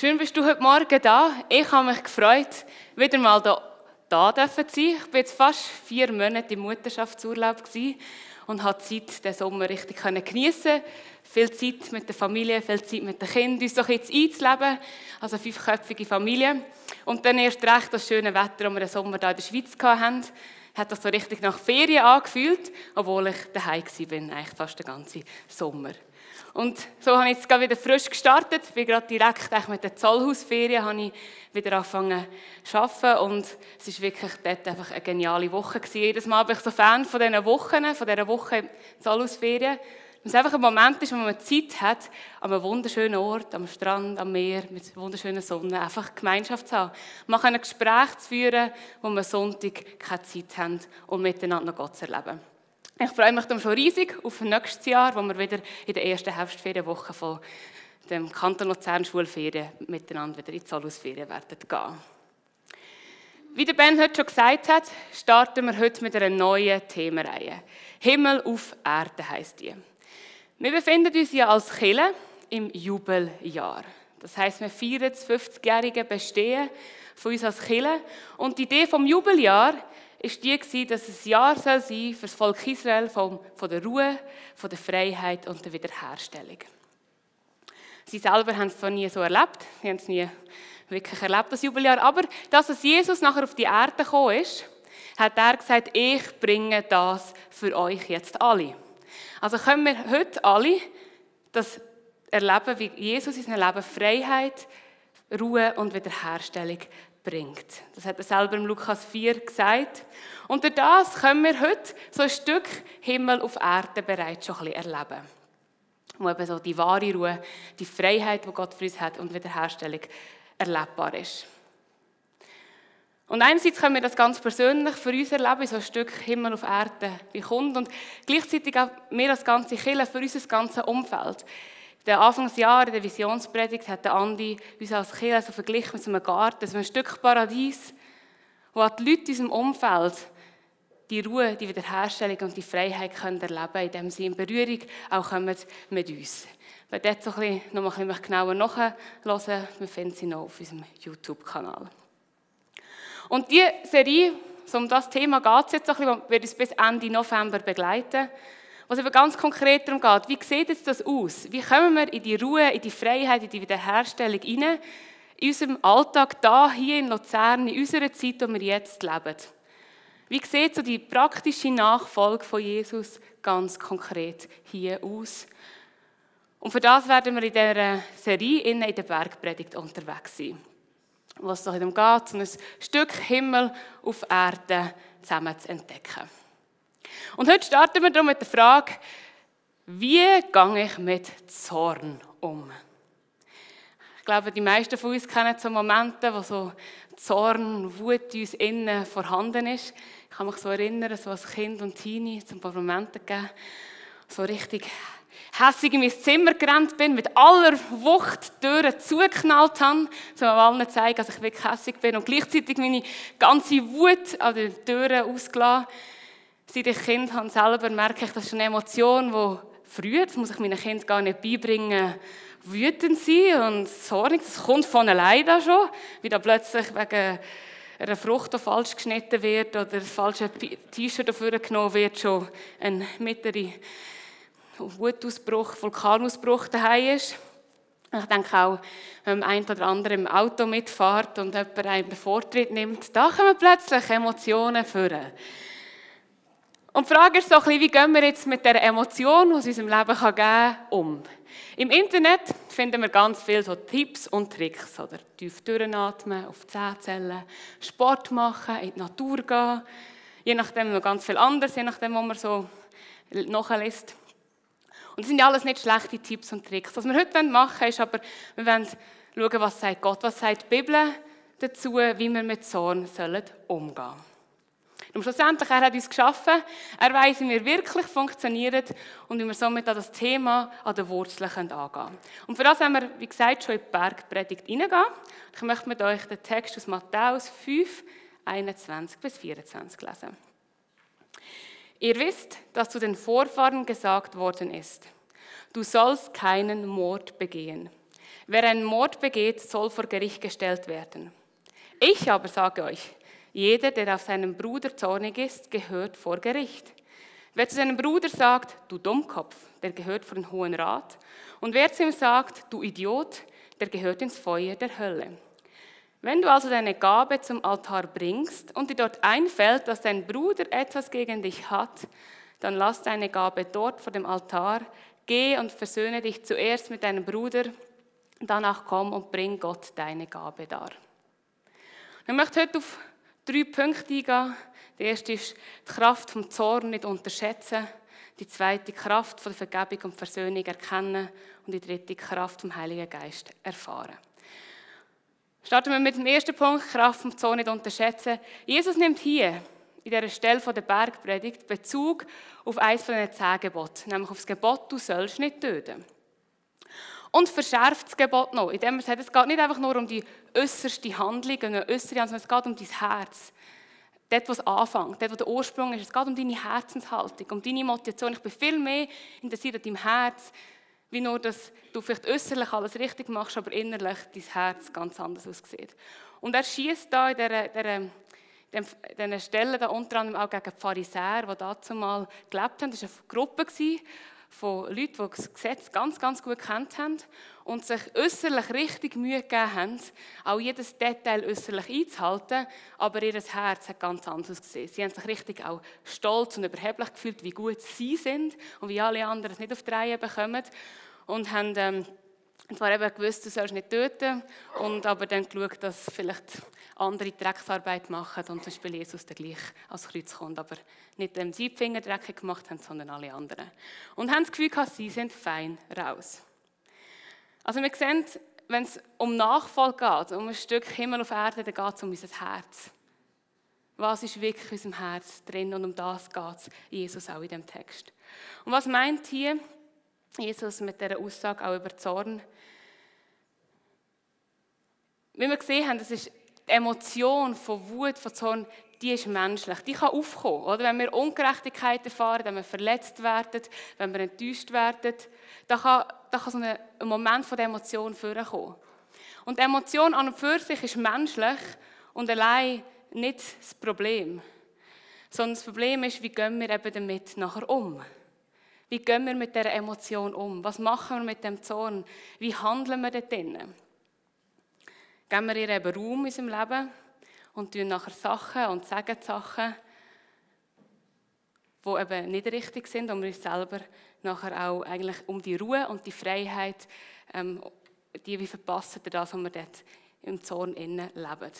Schön bist du heute Morgen da. Ich habe mich gefreut, wieder mal da, da zu sein. Ich war jetzt fast vier Monate im Mutterschaftsurlaub und habe Zeit, den Sommer richtig geniessen Viel Zeit mit der Familie, viel Zeit mit den Kindern, uns doch jetzt einzuleben. Also fünfköpfige Familie. Und dann erst recht das schöne Wetter, das wir den Sommer hier in der Schweiz hatten hat das so richtig nach Ferien angefühlt, obwohl ich daheim war, eigentlich fast den ganzen Sommer. Und so habe ich jetzt gerade wieder frisch gestartet, bin gerade direkt mit der Zollhausferien habe ich wieder angefangen zu arbeiten und es ist wirklich dort einfach eine geniale Woche gewesen. Jedes Mal bin ich so Fan von diesen Wochen, von dieser Woche Zollhausferien, weil es einfach ein Moment ist, wo man Zeit hat, an einem wunderschönen Ort, am Strand, am Meer, mit wunderschöner Sonne, einfach Gemeinschaft zu haben. Man kann ein Gespräch führen, wo man Sonntag keine Zeit haben, um miteinander Gott zu erleben. Ich freue mich dann schon riesig auf nächstes Jahr, wo wir wieder in der ersten Herbstferienwoche von dem Kanton Luzern Schulferien miteinander wieder in die Zollhausferien werden gehen. Wie der Ben heute schon gesagt hat, starten wir heute mit einer neuen Themenreihe. Himmel auf Erde heißt die. Wir befinden uns ja als Kille im Jubeljahr. Das heißt, wir feiern das 50-jährige Bestehen von uns als Kille. Und die Idee vom Jubeljahr ist die, dass es ein Jahr soll sein für das Volk Israel von, von der Ruhe, von der Freiheit und der Wiederherstellung. Sie selber haben es zwar nie so erlebt, sie haben es nie wirklich erlebt, das Jubeljahr, aber dass es Jesus nachher auf die Erde gekommen ist, hat er gesagt, ich bringe das für euch jetzt alle. Also können wir heute alle das erleben, wie Jesus in seinem Leben Freiheit, Ruhe und Wiederherstellung bringt. Das hat er selber im Lukas 4 gesagt. Und durch das können wir heute so ein Stück Himmel auf Erde bereits schon ein bisschen erleben. Wo eben so die wahre Ruhe, die Freiheit, die Gott für uns hat und Wiederherstellung erlebbar ist. Und einerseits können wir das ganz persönlich für uns erleben, so ein Stück Himmel auf Erde wie kommt und gleichzeitig auch wir als ganze Kirche für unser ganzes Umfeld. Den Anfangsjahren der Visionspredigt hat der Andi uns als Kirche so verglichen mit einem Garten, so ein Stück Paradies, wo die Leute in unserem Umfeld die Ruhe, die Wiederherstellung und die Freiheit können erleben können, indem sie in Berührung auch kommen mit uns. Wer dort so noch ein bisschen genauer nachhören, wir finden sie noch auf unserem YouTube-Kanal. Und diese Serie, um das Thema geht es jetzt ein bisschen, wird uns bis Ende November begleiten. Was aber ganz konkret darum geht, wie sieht jetzt das aus? Wie kommen wir in die Ruhe, in die Freiheit, in die Wiederherstellung hinein, in unserem Alltag da, hier in Luzern, in unserer Zeit, in der wir jetzt leben? Wie sieht so die praktische Nachfolge von Jesus ganz konkret hier aus? Und für das werden wir in dieser Serie in der Bergpredigt unterwegs sein was es darum geht, ein Stück Himmel auf Erde zusammen zu entdecken. Und heute starten wir mit der Frage, wie gehe ich mit Zorn um? Ich glaube, die meisten von uns kennen so Momente, wo so Zorn, Wut in uns innen vorhanden ist. Ich kann mich so erinnern, so als Kind und Teenie, zum paar Momente gegeben, so richtig hässig in mein Zimmer gerannt bin, mit aller Wucht die Türen zugeknallt habe, um allen zu zeigen, dass ich wirklich hässig bin und gleichzeitig meine ganze Wut an den Türen ausgelassen. Seit ich Kind habe selber merke ich, das ist eine Emotion, die früher, das muss ich meinen Kindern gar nicht beibringen, wütend sein und zornig. Das kommt von alleine schon, wie da plötzlich wegen einer Frucht, falsch geschnitten wird oder ein falsches T-Shirt dafür genommen wird, schon ein mittlere Wutausbruch, Vulkanausbruch daheim ist. Ich denke auch, wenn ein oder andere im Auto mitfährt und jemand einen Vortritt nimmt, da kommen plötzlich Emotionen führen. Und die Frage ist so ein bisschen, wie gehen wir jetzt mit der Emotion, die es unserem Leben geben kann, um? Im Internet finden wir ganz viele so Tipps und Tricks. Oder tief durchatmen, auf die Zähne Sport machen, in die Natur gehen. Je nachdem noch ganz viel anderes, je nachdem, wo man so nachliest. Und das sind ja alles nicht schlechte Tipps und Tricks. Was wir heute machen wollen, ist aber, wir wollen schauen, was sagt Gott, was sagt die Bibel dazu, wie wir mit Zorn umgehen sollen. Und schlussendlich, er hat uns geschaffen, er weiß, wie wir wirklich funktionieren und wie wir somit an das Thema an den Wurzeln angehen können. Und für das haben wir, wie gesagt, schon in die Bergpredigt hineingehen. Ich möchte mit euch den Text aus Matthäus 5, 21 bis 24 lesen. Ihr wisst, dass zu den Vorfahren gesagt worden ist, du sollst keinen Mord begehen. Wer einen Mord begeht, soll vor Gericht gestellt werden. Ich aber sage euch, jeder, der auf seinen Bruder zornig ist, gehört vor Gericht. Wer zu seinem Bruder sagt, du Dummkopf, der gehört vor den Hohen Rat. Und wer zu ihm sagt, du Idiot, der gehört ins Feuer der Hölle. Wenn du also deine Gabe zum Altar bringst und dir dort einfällt, dass dein Bruder etwas gegen dich hat, dann lass deine Gabe dort vor dem Altar, geh und versöhne dich zuerst mit deinem Bruder, danach komm und bring Gott deine Gabe dar. Ich möchte heute auf drei Punkte eingehen. Der erste ist die Kraft vom Zorn nicht unterschätzen. Die zweite die Kraft von der Vergebung und Versöhnung erkennen. Und die dritte die Kraft vom Heiligen Geist erfahren. Starten wir mit dem ersten Punkt, Kraft vom Zorn nicht unterschätzen. Jesus nimmt hier in dieser Stelle von der Bergpredigt Bezug auf eines von den zehn Geboten, nämlich auf das Gebot, du sollst nicht töten. Und verschärft das Gebot noch, indem er sagt, es geht nicht einfach nur um die äußerste Handlung, eine äußere, sondern es geht um dein Herz. Dort, wo es anfängt, dort, wo der Ursprung ist. Es geht um deine Herzenshaltung, um deine Motivation. Ich bin viel mehr interessiert an deinem Herz, wie nur, dass du vielleicht äußerlich alles richtig machst, aber innerlich dein Herz ganz anders aussieht. Und er schießt da in dieser, dieser diesen Stellen unter anderem auch gegen die Pharisäer, die dazu mal gelebt haben. Das war eine Gruppe von Leuten, die das Gesetz ganz, ganz gut kennt haben und sich äußerlich richtig Mühe gegeben haben, auch jedes Detail äußerlich einzuhalten, aber ihr Herz hat ganz anders gesehen. Sie haben sich richtig auch stolz und überheblich gefühlt, wie gut sie sind und wie alle anderen es nicht auf die Reihe bekommen und haben ähm, zwar eben gewusst, du sollst nicht töten, und aber dann geschaut, dass vielleicht andere Drecksarbeit machen und zum Beispiel Jesus dann gleich als Kreuz kommt, aber nicht dem sie Finger dreckig gemacht haben, sondern alle anderen. Und haben das Gefühl gehabt, sie sind fein raus. Also wir sehen, wenn es um Nachfolge geht, um ein Stück Himmel auf Erde, dann geht es um unser Herz. Was ist wirklich in unserem Herz drin und um das geht es Jesus auch in dem Text. Und was meint hier Jesus mit dieser Aussage auch über Zorn? Wie wir gesehen haben, das ist die Emotion von Wut, von Zorn, die ist menschlich. Die kann aufkommen. Oder? Wenn wir Ungerechtigkeit erfahren, wenn wir verletzt werden, wenn wir enttäuscht werden, da kann, da kann so ein, Moment von der Emotion vorkommen. Und die Emotion an und für sich ist menschlich und allein nicht das Problem. Sondern das Problem ist, wie gehen wir eben damit nachher um? Wie gehen wir mit dieser Emotion um? Was machen wir mit dem Zorn? Wie handeln wir dort drinnen? Geben wir ihr eben Raum in unserem Leben und tun nachher Sachen und sagen Sachen, die eben nicht richtig sind wir uns selber nachher auch eigentlich um die Ruhe und die Freiheit, ähm, die wir verpassen, das, was wir dort im Zorn innen leben.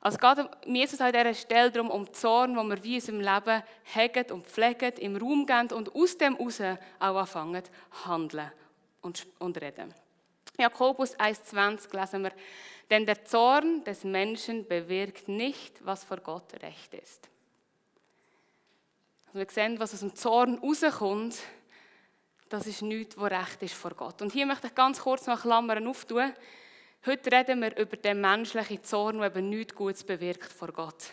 Also geht Jesus an dieser Stelle darum, um Zorn, wo wir wie in unserem Leben hegen und pflegen, im Raum gehen und aus dem heraus auch anfangen, handeln und reden. Jakobus 1,20 lesen wir, denn der Zorn des Menschen bewirkt nicht, was vor Gott recht ist. Also wir sehen, was aus dem Zorn rauskommt, das ist nichts, was recht ist vor Gott. Und hier möchte ich ganz kurz noch Klammern auftun. Heute reden wir über den menschlichen Zorn, der eben nichts Gutes bewirkt vor Gott.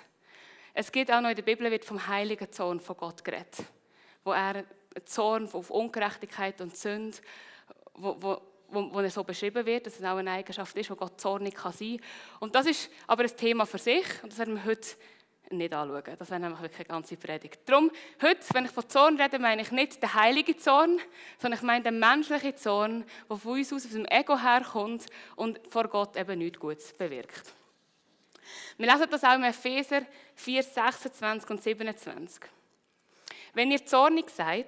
Es geht auch noch in der Bibel wird vom heiligen Zorn von Gott geredet, wo er Zorn auf Ungerechtigkeit und Sünde, wo, wo wo, wo er so beschrieben wird, dass es auch eine Eigenschaft ist, wo Gott zornig kann sein kann. Und das ist aber ein Thema für sich und das werden wir heute nicht anschauen. Das wäre nämlich wirklich eine ganze Predigt. Darum, heute, wenn ich von Zorn rede, meine ich nicht den heiligen Zorn, sondern ich meine den menschlichen Zorn, der von uns aus, aus dem Ego herkommt und vor Gott eben nichts Gutes bewirkt. Wir lesen das auch im Epheser 4, 26 und 27. Wenn ihr zornig seid,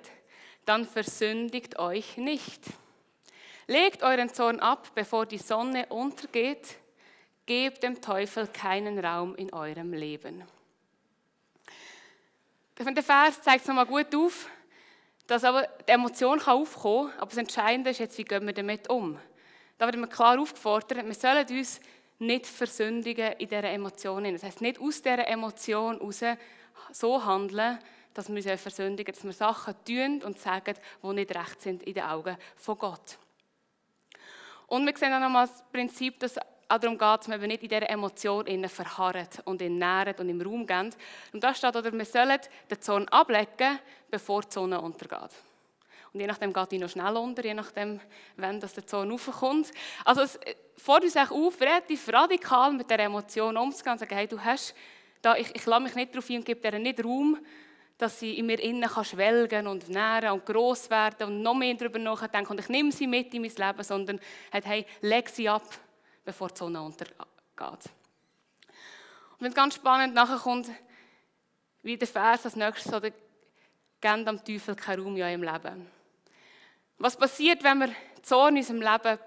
dann versündigt euch nicht. Legt euren Zorn ab, bevor die Sonne untergeht. Gebt dem Teufel keinen Raum in eurem Leben. Der Vers zeigt es nochmal gut auf, dass aber die Emotion kann aufkommen kann, aber das Entscheidende ist jetzt, wie gehen wir damit um. Da wird mir klar aufgefordert, wir sollen uns nicht versündigen in dieser Emotion. Das heißt, nicht aus dieser Emotion heraus so handeln, dass wir uns versündigen, dass wir Sachen tun und sagen, die nicht recht sind in den Augen von Gott. Und wir sehen auch nochmal das Prinzip, dass auch darum geht, dass man nicht in dieser Emotion verharren und in nähren und im Raum gehen. Und da steht, oder wir sollen den Zorn ablegen, bevor die Sonne untergeht. Und je nachdem geht die noch schnell unter, je nachdem, wenn das der Zorn raufkommt. Also es fordert uns auch auf, relativ radikal mit der Emotion umzugehen und zu sagen, hey, du hast, da, ich, ich lasse mich nicht darauf ein und gebe dir nicht Raum, dass sie in mir innen kann schwelgen und nähren und gross werden und noch mehr darüber nachdenken. Und ich nehme sie mit in mein Leben, sondern hey, leg sie ab, bevor die Sonne untergeht. Und wenn ganz spannend nachher kommt, wie der Vers als nächstes, oder geben am Teufel keinen Raum in eurem Leben. Was passiert, wenn wir Zorn in unserem Leben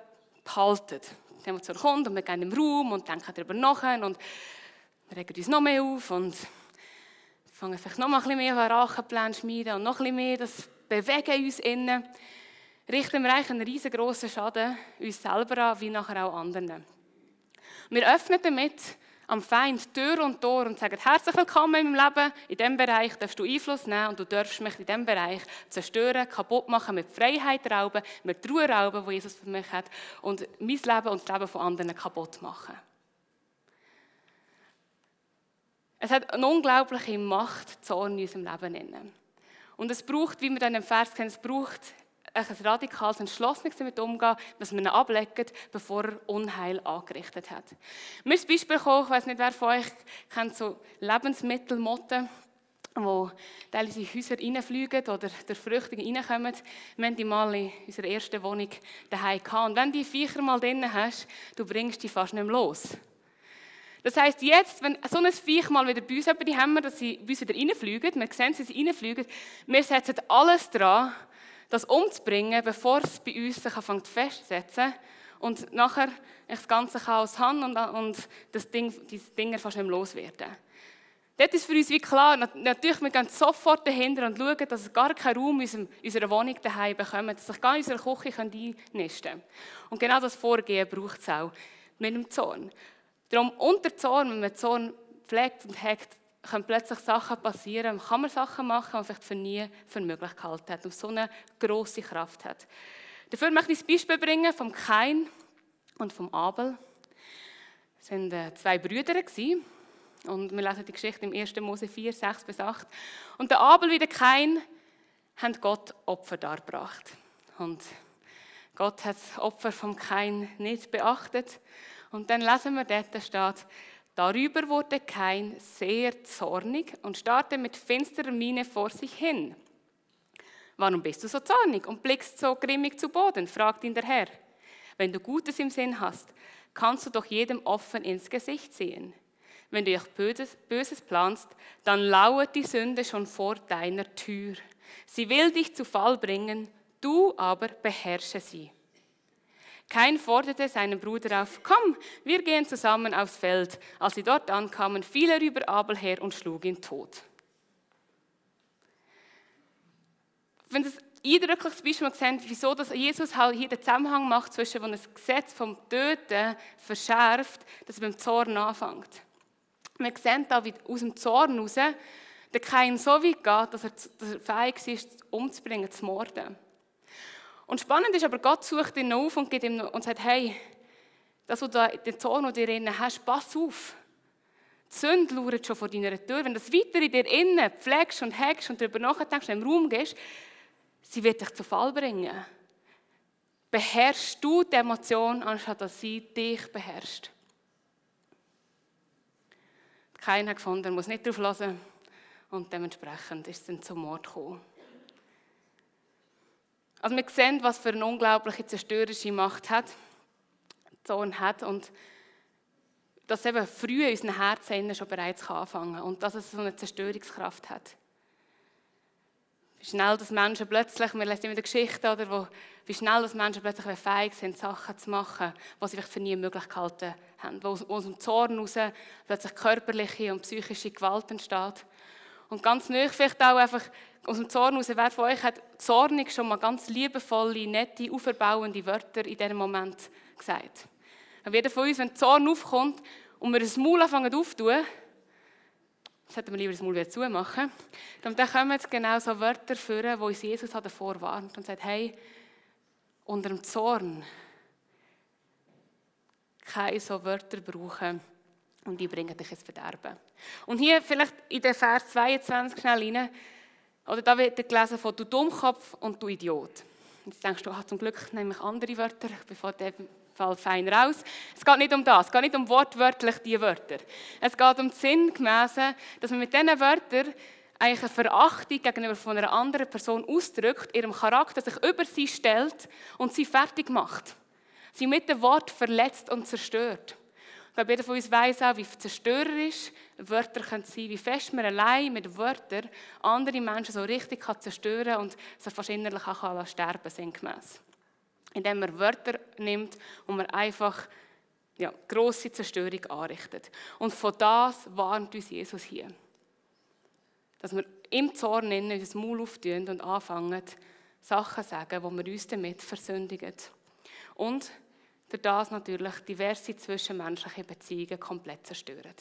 behalten? Die Emotion kommt und wir gehen im Raum und denken darüber nach und regen uns noch mehr auf und fangen vielleicht noch mal ein bisschen mehr Rachenpläne schmieden und noch ein bisschen mehr das Bewegen uns innen, richten wir eigentlich einen riesengroßen Schaden uns selber an, wie nachher auch anderen. Wir öffnen damit am Feind Tür und Tor und sagen, herzlich willkommen in meinem Leben, in diesem Bereich darfst du Einfluss nehmen und du darfst mich in diesem Bereich zerstören, kaputt machen, mit Freiheit rauben, mit Ruhe rauben, die Jesus für mich hat und mein Leben und das Leben von anderen kaputt machen. Es hat eine unglaubliche Macht, Zorn in unserem Leben. Und es braucht, wie wir dann im Vers kennen, es braucht ein radikales Entschlossenes damit umgehen, dass man ablegt, bevor er Unheil angerichtet hat. Mir ist Beispiel gekommen, ich weiß nicht, wer von euch kennt so Lebensmittelmotten, wo teilweise in Häuser reinfliegen oder der Früchte reinkommen. Wir haben die mal in unserer ersten Wohnung daheim gehabt. Und wenn die Viecher mal drin hast, du bringst die fast nicht mehr los. Das heisst, jetzt, wenn so ein Viech mal wieder bei uns die Hämmer, dass sie bei uns wieder reinfliegen, wir sehen, sie reinfliegen, wir setzen alles dran, das umzubringen, bevor es bei uns sich anfängt festzusetzen und nachher das ganze Chaos haben und, und das Ding, diese Dinge fast nicht mehr loswerden. Dort ist für uns wie klar, natürlich, wir gehen sofort dahinter und schauen, dass es gar keinen Raum in unserer Wohnung daheim bekommt, dass sich gar in unserer Küche einnisten können. Und genau das Vorgehen braucht es auch mit dem Zorn. Darum unter Zorn, wenn man Zorn pflegt und hegt, können plötzlich Sachen passieren, kann man Sachen machen, die man vielleicht für nie für möglich gehalten hat und so eine grosse Kraft hat. Dafür möchte ich ein Beispiel bringen vom Kain und vom Abel. Das waren äh, zwei Brüder und wir lesen die Geschichte im 1. Mose 4, 6 bis 8. Und der Abel wie der Kain haben Gott Opfer dargebracht. Und Gott hat das Opfer vom Kain nicht beachtet und dann lesen wir dort, da steht, darüber wurde Kain sehr zornig und starrte mit finsterer Miene vor sich hin. Warum bist du so zornig und blickst so grimmig zu Boden? fragt ihn der Herr. Wenn du Gutes im Sinn hast, kannst du doch jedem offen ins Gesicht sehen. Wenn du Böses, Böses planst, dann lauert die Sünde schon vor deiner Tür. Sie will dich zu Fall bringen, du aber beherrsche sie. Kein forderte seinen Bruder auf, komm, wir gehen zusammen aufs Feld. Als sie dort ankamen, fiel er über Abel her und schlug ihn tot. Wenn das eindrückliches Beispiel sehen, wieso dass Jesus halt hier den Zusammenhang macht zwischen, wo das Gesetz vom Töten verschärft, dass er beim Zorn anfängt. Wir sehen da, wie aus dem Zorn heraus der Kain so weit geht, dass er, dass er fähig ist, umzubringen, zu morden. Und spannend ist aber, Gott sucht ihn auf und, gibt ihm und sagt, hey, das, was du den Zorn, den du innen hast, pass auf. Die Sünde lauert schon vor deiner Tür. Wenn du das weiter in dir innen pflegst und hegst und darüber nachdenkst und im Raum gehst, sie wird dich zu Fall bringen. Beherrschst du die Emotion, anstatt dass sie dich beherrscht. Keiner gefunden, muss nicht drauf hören. Und dementsprechend ist es dann zum Mord gekommen. Also wir sehen, was für eine unglaubliche zerstörerische Macht hat, Zorn hat und dass eben früh in unseren Herzen schon bereits anfangen kann und dass es so eine Zerstörungskraft hat. Wie schnell dass Menschen plötzlich, wir lesen immer die Geschichte, oder, wo, wie schnell dass Menschen plötzlich fähig sind, Sachen zu machen, die sie vielleicht für nie möglich gehalten haben. Wo aus dem Zorn heraus plötzlich körperliche und psychische Gewalt entsteht. Und ganz neu vielleicht auch einfach aus dem Zorn heraus, wer von euch hat zornig schon mal ganz liebevolle, nette, auferbauende Wörter in diesem Moment gesagt? Und jeder von uns, wenn Zorn aufkommt und wir das Maul anfangen aufzutun, sollten wir lieber das Maul wieder zumachen, dann kommen jetzt genau so Wörter führen, wo uns Jesus davor warnt und sagt, hey, unter dem Zorn keine so Wörter brauchen und die bringen dich ins Verderben. Und hier vielleicht in den Vers 22 schnell rein, Oder da wird gelesen von du Dummkopf und du Idiot. Jetzt denkst du, ah, zum Glück nehme ich andere Wörter, bevor der Fall fein raus. Es geht nicht um das, es geht nicht um wortwörtlich diese Wörter. Es geht um das Sinngemäße, dass man mit diesen Wörtern eigentlich eine Verachtung gegenüber von einer anderen Person ausdrückt, ihrem Charakter sich über sie stellt und sie fertig macht. Sie mit dem Wort verletzt und zerstört. Ich glaube, jeder von uns weiß auch, wie zerstörerisch Wörter können sein, wie fest man allein mit Wörtern andere Menschen so richtig kann zerstören und sie fast innerlich auch sterben sinngemäß. Indem man Wörter nimmt und man einfach ja, grosse Zerstörung anrichtet. Und von das warnt uns Jesus hier dass wir im Zorn innen unser Maul auftun und anfangen, Sachen zu sagen, wo wir uns damit versündigen. Und durch das natürlich diverse zwischenmenschliche Beziehungen komplett zerstören.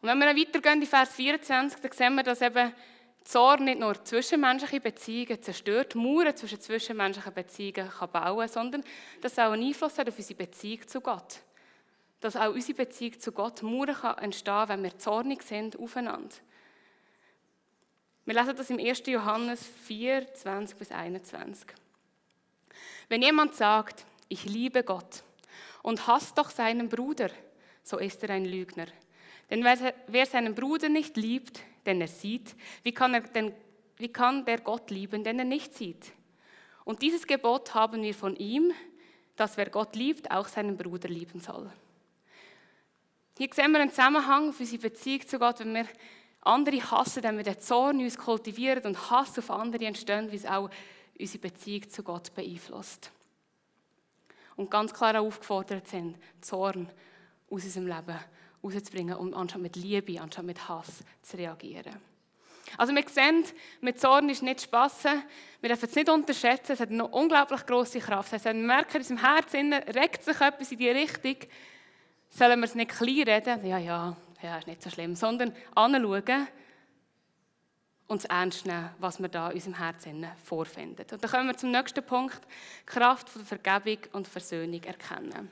Und wenn wir dann weitergehen in Vers 24, dann sehen wir, dass eben Zorn nicht nur zwischenmenschliche Beziehungen zerstört, Mauern zwischen zwischenmenschlichen Beziehungen kann bauen, sondern dass es auch einen Einfluss hat auf unsere Beziehung zu Gott dass auch unsere Beziehung zu Gott Mauern kann entstehen wenn wir zornig sind aufeinander. Wir lesen das im 1. Johannes 4, 20 bis 21. Wenn jemand sagt, ich liebe Gott und hasst doch seinen Bruder, so ist er ein Lügner. Denn wer seinen Bruder nicht liebt, den er sieht, wie kann, er denn, wie kann der Gott lieben, den er nicht sieht? Und dieses Gebot haben wir von ihm, dass wer Gott liebt, auch seinen Bruder lieben soll. Hier sehen wir einen Zusammenhang auf unsere Beziehung zu Gott, wenn wir andere hassen, wenn wir den Zorn uns kultivieren und Hass auf andere entstehen, wie es auch unsere Beziehung zu Gott beeinflusst. Und ganz klar auch aufgefordert sind, Zorn aus unserem Leben rauszubringen und anstatt mit Liebe, anstatt mit Hass zu reagieren. Also wir sehen, mit Zorn ist nicht Spass. Wir dürfen es nicht unterschätzen. Es hat eine unglaublich große Kraft. Das heißt, wir merken, in unserem Herzen regt sich etwas in die Richtung, sollen wir es nicht klein reden, ja, ja, ja, ist nicht so schlimm, sondern anschauen und es ernst nehmen, was wir da in unserem Herzen vorfinden. Und dann kommen wir zum nächsten Punkt, Kraft von Vergebung und Versöhnung erkennen.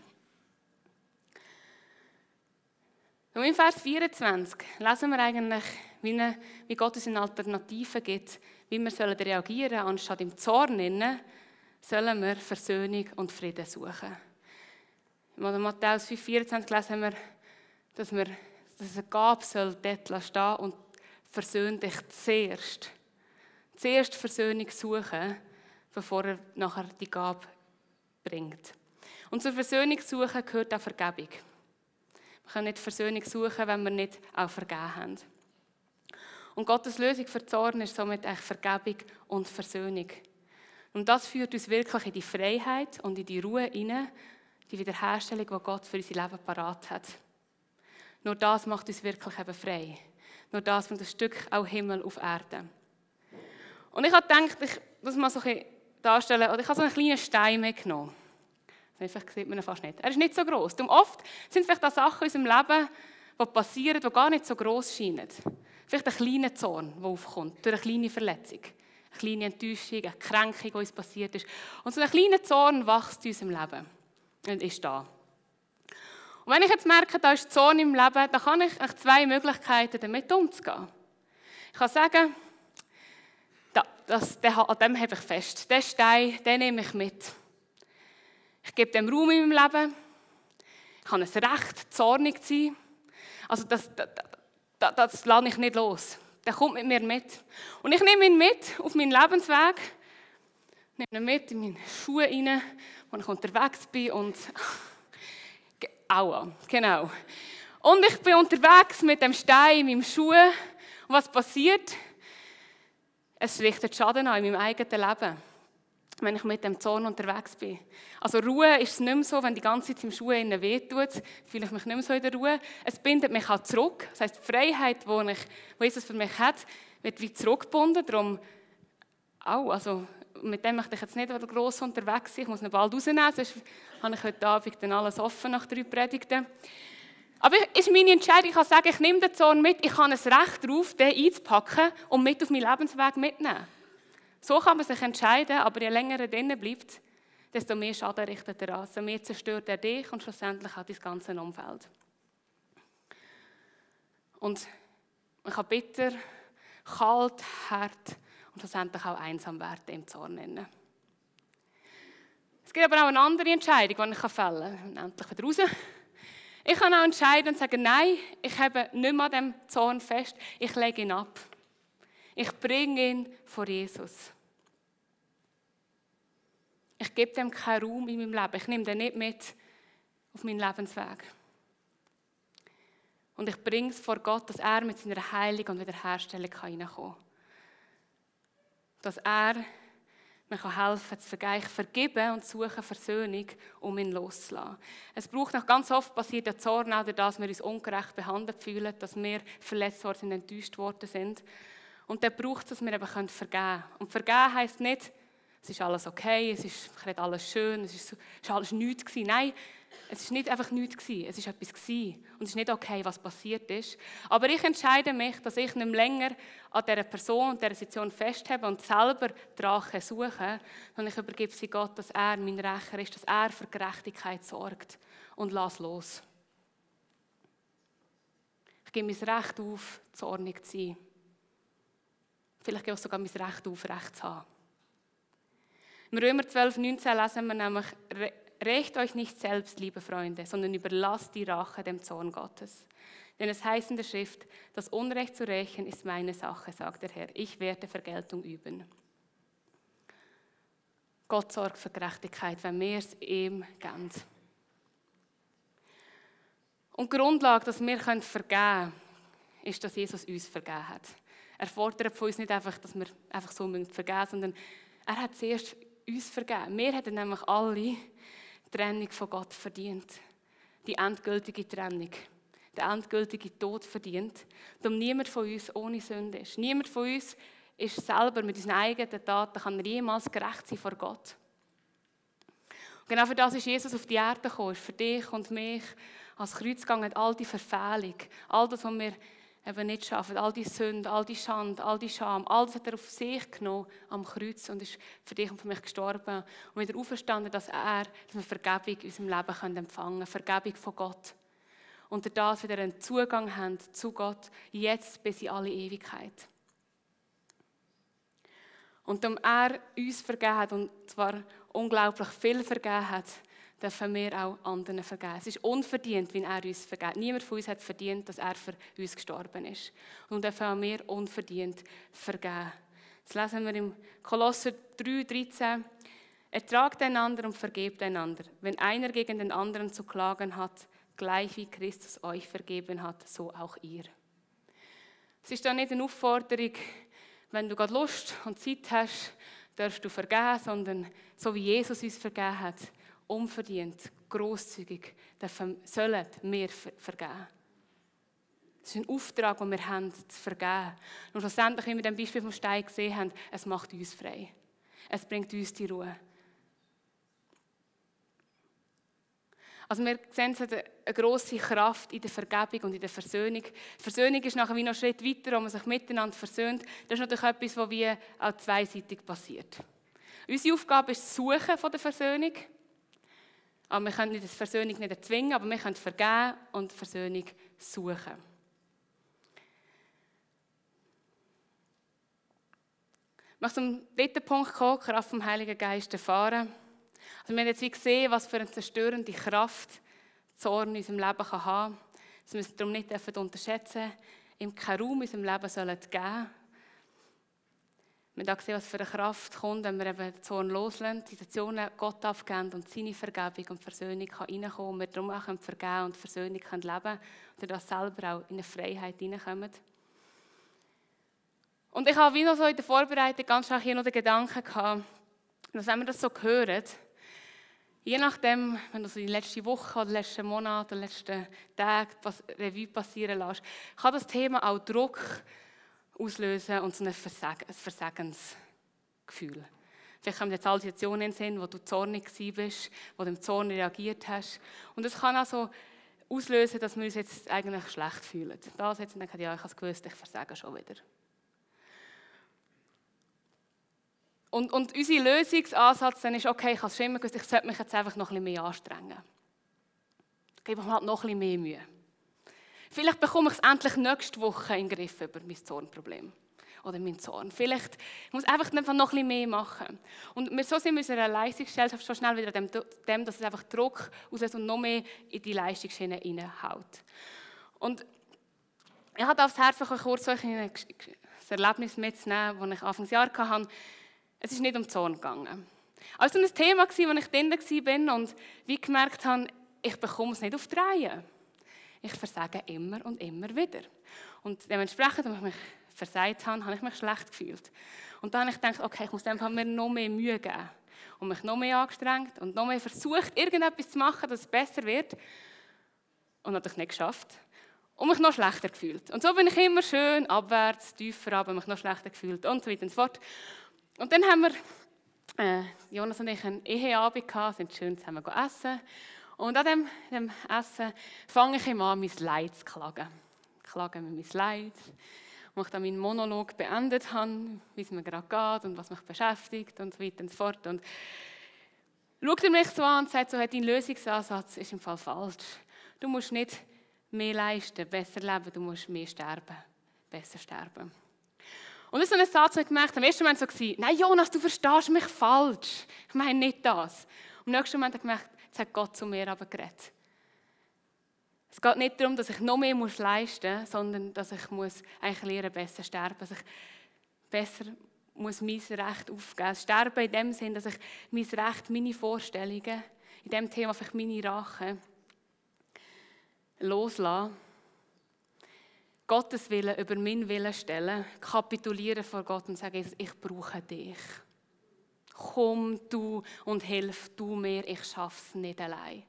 Und in Vers 24 lesen wir eigentlich, wie, Gott uns eine Alternative gibt, wie wir sollen reagieren sollen, anstatt im Zorn sollen wir Versöhnung und Frieden suchen. In Matthäus 5,24 lesen wir, dass, wir, dass eine Gabe soll dort stehen und versöhn dich zuerst. Zuerst Versöhnung suchen, bevor er nachher die Gabe bringt. Und zur Versöhnung suchen gehört auch Vergebung. Wir können nicht Versöhnung suchen, wenn wir nicht auch vergeben haben. Und Gottes Lösung für Zorn ist somit echt Vergebung und Versöhnung. Und das führt uns wirklich in die Freiheit und in die Ruhe hinein, die Wiederherstellung, die Gott für unser Leben parat hat. Nur das macht uns wirklich eben frei. Nur das bringt ein Stück auch Himmel auf Erde. Und ich habe gedacht, ich muss mal so ein darstellen, oder ich habe so einen kleinen Stein mitgenommen. Vielleicht sieht man ihn fast nicht. Er ist nicht so groß. Und oft sind es vielleicht auch Sachen in unserem Leben, die passieren, die gar nicht so groß scheinen. Vielleicht ein kleiner Zorn, der aufkommt, durch eine kleine Verletzung. Eine kleine Enttäuschung, eine Kränkung, die uns passiert ist. Und so ein kleiner Zorn wächst in unserem Leben und ist da. Und wenn ich jetzt merke, da ist Zone im Leben, dann kann ich zwei Möglichkeiten, damit umzugehen. Ich kann sagen, das, an dem habe ich fest. Den Stein, den nehme ich mit. Ich gebe dem Raum in meinem Leben. Ich habe ein Recht, zornig zu sein. Also das, das, das, das lasse ich nicht los. Der kommt mit mir mit. Und ich nehme ihn mit auf meinen Lebensweg. Ich nehme ihn mit in meine Schuhe rein, wo ich unterwegs bin und aua, genau. Und ich bin unterwegs mit dem Stein in meinem Schuh und was passiert? Es richtet Schaden an in meinem eigenen Leben, wenn ich mit dem Zorn unterwegs bin. Also Ruhe ist es nicht mehr so, wenn die ganze Zeit im Schuh innen wehtut, fühle ich mich nicht mehr so in der Ruhe. Es bindet mich auch zurück. Das heißt, die Freiheit, die, ich, die Jesus für mich hat, wird wie zurückgebunden. Darum, auch, also mit dem möchte ich jetzt nicht gross unterwegs sein, ich muss ihn bald rausnehmen, sonst habe ich heute Abend dann alles offen nach drei Predigten. Aber es ist meine Entscheidung, ich kann sagen, ich nehme den Zorn mit, ich habe ein Recht darauf, den einzupacken und mit auf meinen Lebensweg mitnehmen. So kann man sich entscheiden, aber je länger er drinnen bleibt, desto mehr Schaden richtet er an, desto mehr zerstört er dich und schlussendlich auch das ganze Umfeld. Und man kann bitter kalt, hart und schlussendlich auch einsam werden im Zorn. Nennen. Es gibt aber auch eine andere Entscheidung, die ich fällen kann. Endlich wieder raus. Ich kann auch entscheiden und sagen, nein, ich habe nicht mehr an dem Zorn fest, ich lege ihn ab. Ich bringe ihn vor Jesus. Ich gebe dem keinen Raum in meinem Leben. Ich nehme den nicht mit auf meinen Lebensweg. Und ich bringe es vor Gott, dass er mit seiner Heilung und Wiederherstellung hineinkommen kann. Dass er mir helfen kann zu vergeben. Ich vergebe und suche Versöhnung, um ihn loszulassen. Es braucht noch ganz oft passiert der Zorn auch dass wir uns ungerecht behandelt fühlen, dass wir verletzt worden sind, enttäuscht worden sind. Und dann braucht es, dass wir eben vergeben können. Und vergeben heisst nicht, es ist alles okay, es ist alles schön, es ist alles nichts gewesen. Nein, es ist nicht einfach nichts es ist etwas. Und es ist nicht okay, was passiert ist. Aber ich entscheide mich, dass ich nicht länger an dieser Person und dieser Situation festhebe und selber Drache suche, sondern ich übergebe sie Gott, dass er mein Rächer ist, dass er für Gerechtigkeit sorgt und lass los. Ich gebe mein Recht auf, zornig zu sein. Vielleicht gebe ich sogar mein Recht auf, Recht zu haben. Im Römer 12, 19 lesen wir nämlich, Rächt euch nicht selbst, liebe Freunde, sondern überlasst die Rache dem Zorn Gottes. Denn es heißt in der Schrift, das Unrecht zu rächen ist meine Sache, sagt der Herr. Ich werde Vergeltung üben. Gott sorgt für Gerechtigkeit, wenn wir es ihm geben. Und die Grundlage, dass wir vergeben können, ist, dass Jesus uns vergeben hat. Er fordert von uns nicht einfach, dass wir einfach so vergeben müssen, sondern er hat zuerst uns vergeben. Wir hätten nämlich alle Trennung von Gott verdient. Die endgültige Trennung. Der endgültige Tod verdient. Darum niemand von uns ohne Sünde ist. Niemand von uns ist selber mit seinen eigenen Taten, kann er jemals gerecht sein vor Gott. Und genau für das ist Jesus auf die Erde gekommen, ist für dich und mich als Kreuz gegangen, all die Verfehlung, all das, was wir eben nicht schaffen. All die Sünde, all die Schande, all die Scham, alles hat er auf sich genommen am Kreuz und ist für dich und für mich gestorben und wieder auferstanden, dass er, dass wir Vergebung in unserem Leben können empfangen können, Vergebung von Gott. Und durch das wieder einen Zugang haben zu Gott, jetzt bis in alle Ewigkeit. Und um er uns vergeben hat, und zwar unglaublich viel vergeben hat, dürfen wir auch anderen vergeben. Es ist unverdient, wenn er uns vergeht. Niemand von uns hat verdient, dass er für uns gestorben ist. Und dürfen auch wir unverdient vergeben. Das lesen wir im Kolosser 3, 13. Ertragt einander und vergebt einander. Wenn einer gegen den anderen zu klagen hat, gleich wie Christus euch vergeben hat, so auch ihr. Es ist dann nicht eine Aufforderung, wenn du gerade Lust und Zeit hast, darfst du vergeben, sondern so wie Jesus uns vergeben hat, unverdient, großzügig, sollen wir vergeben. Das ist ein Auftrag, den wir haben, zu vergeben. Und schlussendlich, wie wir dem Beispiel vom Stein gesehen haben, es macht uns frei. Es bringt uns die Ruhe. Also wir sehen eine grosse Kraft in der Vergebung und in der Versöhnung. Die Versöhnung ist nachher wie noch einen Schritt weiter, wo man sich miteinander versöhnt. Das ist natürlich etwas, was wie auch zweiseitig passiert. Unsere Aufgabe ist das Suchen von der Versöhnung. Aber wir können die Versöhnung nicht erzwingen, aber wir können vergeben und Versöhnung suchen. Ich möchte zum dritten Punkt kommen, Kraft vom Heiligen Geist erfahren. Also wir haben jetzt gesehen, was für eine zerstörende Kraft Zorn in unserem Leben haben kann. Das müssen wir darum nicht unterschätzen. Ihm keinen Raum in unserem Leben sollen geben wir haben gesehen, was für eine Kraft kommt, wenn wir eben den Zorn loslassen, die Situationen Gott abgeben und seine Vergebung und Versöhnung kann reinkommen und wir darum auch vergeben und Versöhnung können leben und das selber auch in eine Freiheit hineinkommen. Und ich habe wie noch so in der Vorbereitung ganz stark hier noch den Gedanken gehabt, dass wenn wir das so hören, je nachdem, wenn du so die letzte Woche oder letzten Monat oder letzten Tage Revue passieren lässt, kann das Thema auch Druck auslösen und so ein, Versag ein Versagensgefühl. Vielleicht kommen jetzt alle Situationen in den Sinn, wo du zornig bist, wo du im Zorn reagiert hast. Und es kann also auslösen, dass wir uns jetzt eigentlich schlecht fühlen. Das jetzt dann ja, ich habe es gewusst, ich versage schon wieder. Und, und unser Lösungsansatz dann ist, okay, ich habe es schon immer gewusst, ich sollte mich jetzt einfach noch ein bisschen mehr anstrengen. Gebe mir halt noch ein bisschen mehr Mühe. Vielleicht bekomme ich es endlich nächste Woche in den Griff über mein Zornproblem. oder mein Zorn. Vielleicht muss ich einfach noch ein bisschen mehr machen. Und so sind wir in unserer Leistungsgesellschaft schon schnell wieder dem, dem dass es einfach Druck auslöst und noch mehr in die Leistungsschiene reinhaut. Und ich hatte aufs Herz, kurz so ein Erlebnis mitzunehmen, das ich Anfang des Jahres hatte. Es ist nicht um Zorn gegangen. Also ein Thema, wo ich drin war und wie gemerkt habe, ich bekomme es nicht auf die. Ich versage immer und immer wieder. Und dementsprechend, als ich mich versagt habe, habe ich mich schlecht gefühlt. Und dann habe ich gedacht, okay, ich muss einfach mir noch mehr Mühe geben. Und mich noch mehr angestrengt und noch mehr versucht, irgendetwas zu machen, dass es besser wird. Und natürlich nicht geschafft. Und mich noch schlechter gefühlt. Und so bin ich immer schön abwärts, tiefer, aber mich noch schlechter gefühlt und so weiter und fort. Und dann haben wir, äh, Jonas und ich, einen Eheabend gehabt, sind schön zusammen essen. Und an dem, dem Essen fange ich immer an, mein Leid zu klagen. Ich klage mir mein Leid. Und ich dann meinen Monolog beendet habe, wie es mir gerade geht und was mich beschäftigt und so weiter und so fort. Und schaut er mich so an und sagt, so, dein Lösungsansatz ist im Fall falsch. Du musst nicht mehr leisten, besser leben, du musst mehr sterben, besser sterben. Und das ist so ein Satz, den ich gemerkt habe. Im ersten Moment so nein Jonas, du verstehst mich falsch. Ich meine nicht das. Im nächsten Moment habe ich gemerkt, jetzt hat Gott zu mir aber geredet. Es geht nicht darum, dass ich noch mehr muss leisten muss, sondern dass ich muss eigentlich lernen, besser sterben, dass ich besser muss mein Recht aufgeben muss. Sterben in dem Sinn, dass ich mein Recht, meine Vorstellungen, in dem Thema vielleicht meine Rache, loslassen. Gottes Willen über meinen Willen stellen, kapitulieren vor Gott und sagen, ich brauche dich. Komm du und hilf du mir, ich schaffe es nicht allein.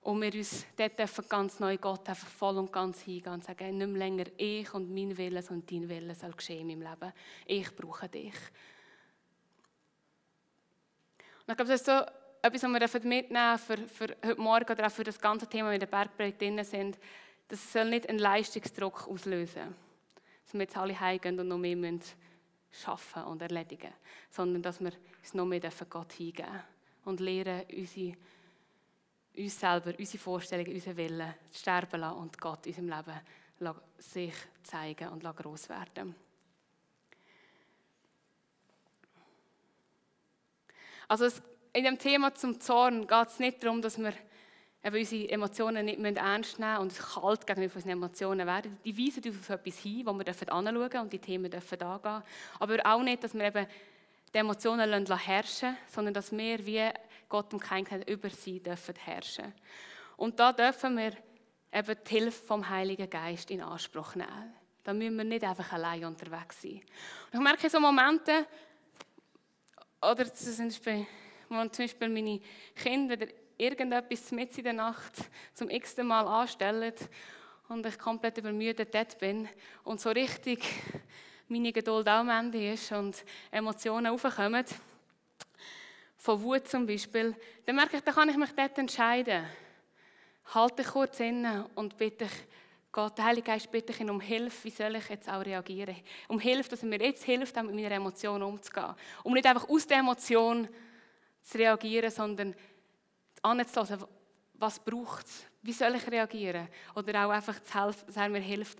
Und wir uns dort ganz neu Gott einfach voll und ganz hingehen und sagen, nicht mehr länger ich und mein Wille, sondern dein Wille soll geschehen in meinem Leben. Ich brauche dich. Und ich glaube, das ist so etwas, was wir mitnehmen für, für heute Morgen oder auch für das ganze Thema, wenn wir in der Bergpredigt drin sind. Das soll nicht einen Leistungsdruck auslösen, dass wir jetzt alle heimgehen und noch mehr müssen schaffen und erledigen, sondern dass wir uns noch mehr Gott hingeben dürfen und lernen, unsere uns selber, unsere Vorstellungen, unseren Willen sterben lassen und Gott in unserem Leben sich zeigen und groß werden. Also es, in dem Thema zum Zorn geht es nicht darum, dass wir eben unsere Emotionen nicht ernst nehmen und kalt gegenüber unseren Emotionen werden. Die weisen uns auf etwas hin, wo wir anschauen dürfen und die Themen dürfen angehen. Aber auch nicht, dass wir eben die Emotionen herrschen sondern dass wir wie Gott und kein über sie dürfen herrschen. Und da dürfen wir eben die Hilfe vom Heiligen Geist in Anspruch nehmen. Da müssen wir nicht einfach allein unterwegs sein. Und ich merke so Momente, oder Beispiel, wo zum Beispiel meine Kinder irgendetwas mit in der Nacht zum x-ten Mal anstellen und ich komplett übermüdet dort bin und so richtig meine Geduld auch am Ende ist und Emotionen aufkommen, von Wut zum Beispiel, dann merke ich, da kann ich mich dort entscheiden. Halte kurz inne und bitte ich Gott, der Heilige Geist, bitte ich ihn um Hilfe, wie soll ich jetzt auch reagieren? Um Hilfe, dass er mir jetzt hilft, mit meiner Emotion umzugehen. Um nicht einfach aus der Emotion zu reagieren, sondern anzulassen, was braucht es? Wie soll ich reagieren? Oder auch einfach zu helfen, dass er mir hilft,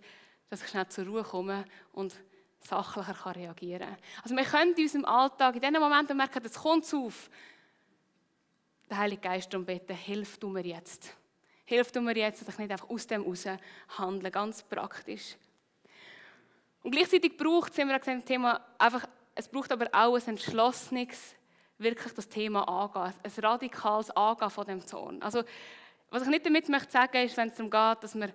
dass ich schnell zur Ruhe komme und sachlicher kann reagieren kann. Also wir können in unserem Alltag, in diesen Momenten merken, das kommt auf. Der Heilige Geist darum beten, hilf du mir jetzt. Hilf du mir jetzt, dass ich nicht einfach aus dem heraus handle, ganz praktisch. Und gleichzeitig braucht es, immer gesagt, Thema, einfach, es braucht aber auch ein entschlossenes, wirklich das Thema angehen, ein radikales Angehen von dem Zorn. Also, was ich nicht damit möchte sagen, ist, wenn es darum geht, dass wir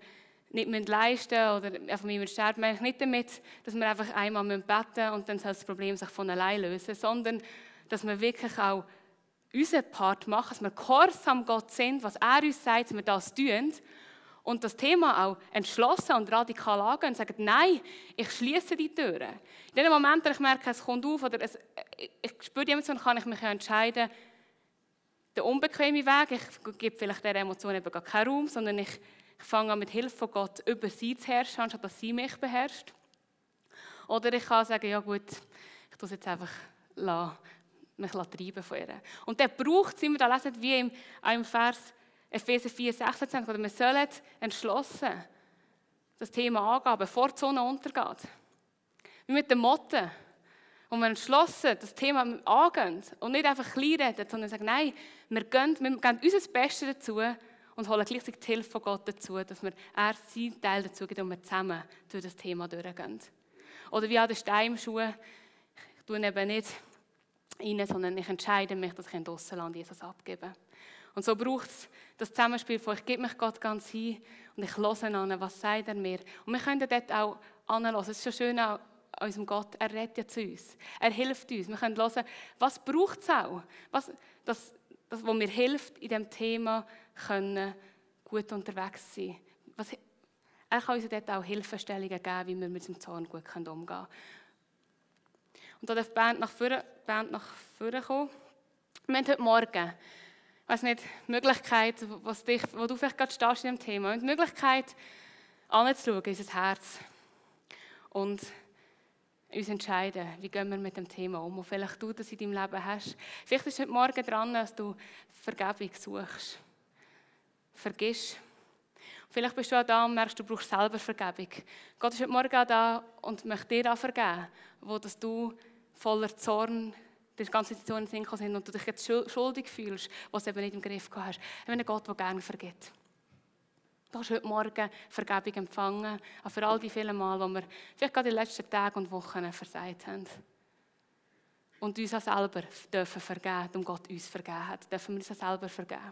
nicht leisten oder einfach wir sterben, meine ich nicht damit, dass wir einfach einmal beten müssen und dann soll das Problem sich von allein lösen, sondern dass wir wirklich auch unseren Part machen, dass wir gehorsam Gott sind, was er uns sagt, dass wir das tun und das Thema auch entschlossen und radikal angehen und sagen, nein, ich schließe die Türen. In dem Moment, wo ich merke, es kommt auf oder es, ich spüre die Emotion, kann ich mich entscheiden, der unbequeme Weg, ich gebe vielleicht der Emotion eben gar keinen Raum, sondern ich ich fange an, mit Hilfe von Gott über sie zu herrschen, anstatt dass sie mich beherrscht. Oder ich kann sagen, ja gut, ich tue es jetzt einfach lassen, mich treiben von ihr. Und der braucht es immer, da lesen wie im, im Vers Epheser 4, 26, oder wir sollen entschlossen das Thema angehen, bevor die Sonne untergeht. wie mit den Motten. Und wir entschlossen das Thema angehen und nicht einfach klein reden, sondern sagen, nein, wir gehen, wir geben unser Bestes dazu und holen gleichzeitig die Hilfe von Gott dazu, dass wir er seinen Teil dazu geben und wir zusammen durch das Thema durchgehen. Oder wie an den Steinmschuhen, ich tue eben nicht rein, sondern ich entscheide mich, dass ich in Aussenland Jesus abgebe. Und so braucht es das Zusammenspiel von, ich gebe mich Gott ganz hin und ich höre an, was sagt er mir. Und wir können dort auch anhören. Es ist schon schön an unserem Gott, er redet ja zu uns. Er hilft uns. Wir können hören, was braucht es auch? Was, das, das, was mir hilft, in diesem Thema können gut unterwegs sein was, Er kann uns dort auch Hilfestellungen geben, wie wir mit dem Zorn gut umgehen können. Und da darf die Band nach vorne, Band nach vorne kommen. Wir haben heute Morgen, weiß nicht, die Möglichkeit, was dich, wo du vielleicht gerade stehst in dem Thema, die Möglichkeit, anzuschauen unser Herz. Und uns entscheiden, wie gehen wir mit dem Thema um. Und vielleicht du das in deinem Leben hast. Vielleicht ist heute Morgen dran, dass du Vergebung suchst. Vergiss. Vielleicht bist du auch da und merkst, du brauchst selber Vergebung. Gott ist heute Morgen auch da und möchte dir auch vergeben, wo dass du voller Zorn die ganze Situation in den sind und du dich jetzt schuldig fühlst, was du eben nicht im Griff hast. Ich bin ein Gott, der gerne vergibt. Du hast heute Morgen Vergebung empfangen, auch für all die vielen Mal, wo wir vielleicht gerade in den letzten Tagen und Wochen versagt haben. Und uns auch selber dürfen vergeben, um Gott uns vergeben hat, dürfen wir uns auch selber vergeben.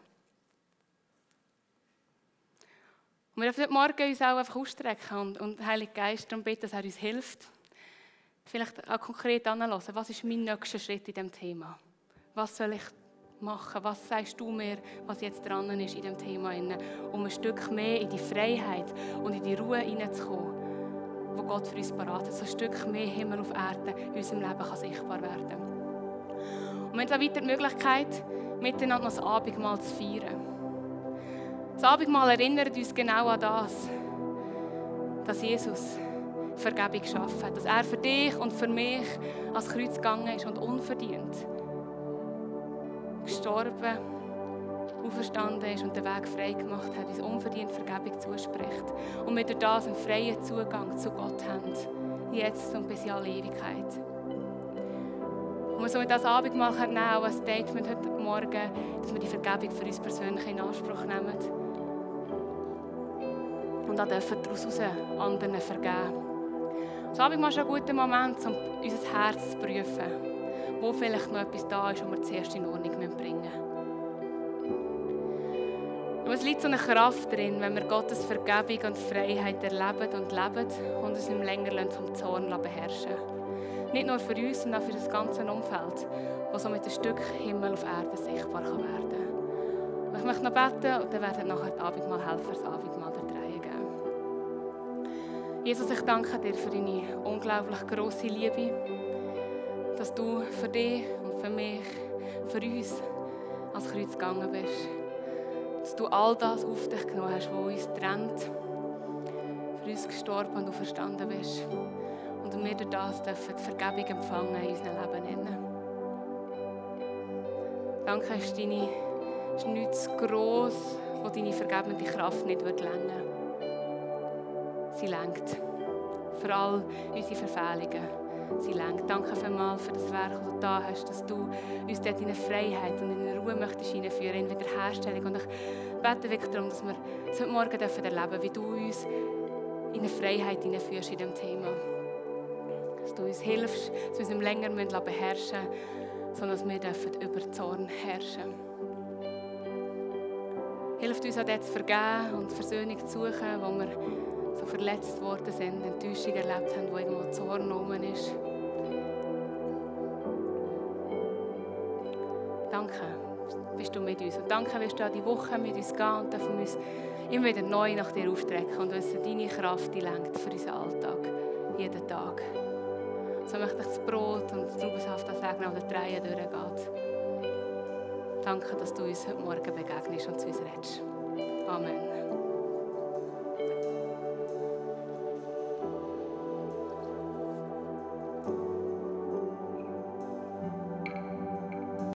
Und wir dürfen heute Morgen uns auch einfach ausstrecken und, und Heilige Geist darum bitten, dass er uns hilft. Vielleicht auch konkret anlassen, was ist mein nächster Schritt in diesem Thema? Was soll ich machen? Was sagst du mir, was jetzt dran ist in dem Thema, um ein Stück mehr in die Freiheit und in die Ruhe hineinzukommen, wo Gott für uns parat hat. So ein Stück mehr Himmel auf Erde in unserem Leben kann sichtbar werden. Und wir haben auch weiter die Möglichkeit, miteinander das Abendmahl zu feiern. Das Abendmahl erinnert uns genau an das, dass Jesus Vergebung geschaffen hat, dass er für dich und für mich ans Kreuz gegangen ist und unverdient gestorben, auferstanden ist und den Weg frei gemacht hat, uns unverdient Vergebung zuspricht. Und wir durch das einen freien Zugang zu Gott haben. Jetzt und bis in alle Ewigkeit. Und wir somit das Abendmahl nehmen, auch ein Statement heute Morgen, dass wir die Vergebung für uns persönlich in Anspruch nehmen. Und auch dürfen daraus anderen vergeben. Das Abendmahl ist ein guter Moment, um unser Herz zu prüfen wo vielleicht noch etwas da ist, was wir zuerst in Ordnung bringen müssen. Und es liegt so eine Kraft drin, wenn wir Gottes Vergebung und Freiheit erleben und leben und uns im länger vom Zorn beherrschen Nicht nur für uns, sondern auch für das ganze Umfeld, wo so mit ein Stück Himmel auf Erde sichtbar werden kann. Ich möchte noch beten und dann werden nachher die Abendmahl helfen, das Abendmahl. Jesus, ich danke dir für deine unglaublich grosse Liebe dass du für dich und für mich, für uns ans Kreuz gegangen bist. Dass du all das auf dich genommen hast, was uns trennt. Für uns gestorben und verstanden bist. Und wir durch das dürfen die Vergebung empfangen in unserem Leben. Danke, ist, deine, ist nichts gross, wo deine vergebende Kraft nicht wird lenken Sie lenkt. Für all unsere Verfehlungen sie lenkt. Danke vielmals für das Werk, das du da hast, dass du uns dort in Freiheit und in Ruhe möchtest hineinführen, in Wiederherstellung. Und ich bete wirklich darum, dass wir es heute Morgen dürfen erleben wie du uns in eine Freiheit hineinführst in diesem Thema. Dass du uns hilfst, dass wir uns nicht länger beherrschen müssen, sondern dass wir dürfen über Zorn herrschen Hilft uns auch dort zu vergeben und Versöhnung zu suchen, wo wir so verletzt worden sind, Enttäuschung erlebt haben, wo irgendwo Zorn oben ist. Danke, bist du mit uns. Und danke, wirst du auch die Woche mit uns gehen und dürfen uns immer wieder neu nach dir aufstrecken und wissen, deine Kraft die lenkt für unseren Alltag, jeden Tag. So möchte ich das Brot und das Traubensaft segnen, das der Reihe durchgeht. Danke, dass du uns heute Morgen begegnest und zu uns redest. Amen.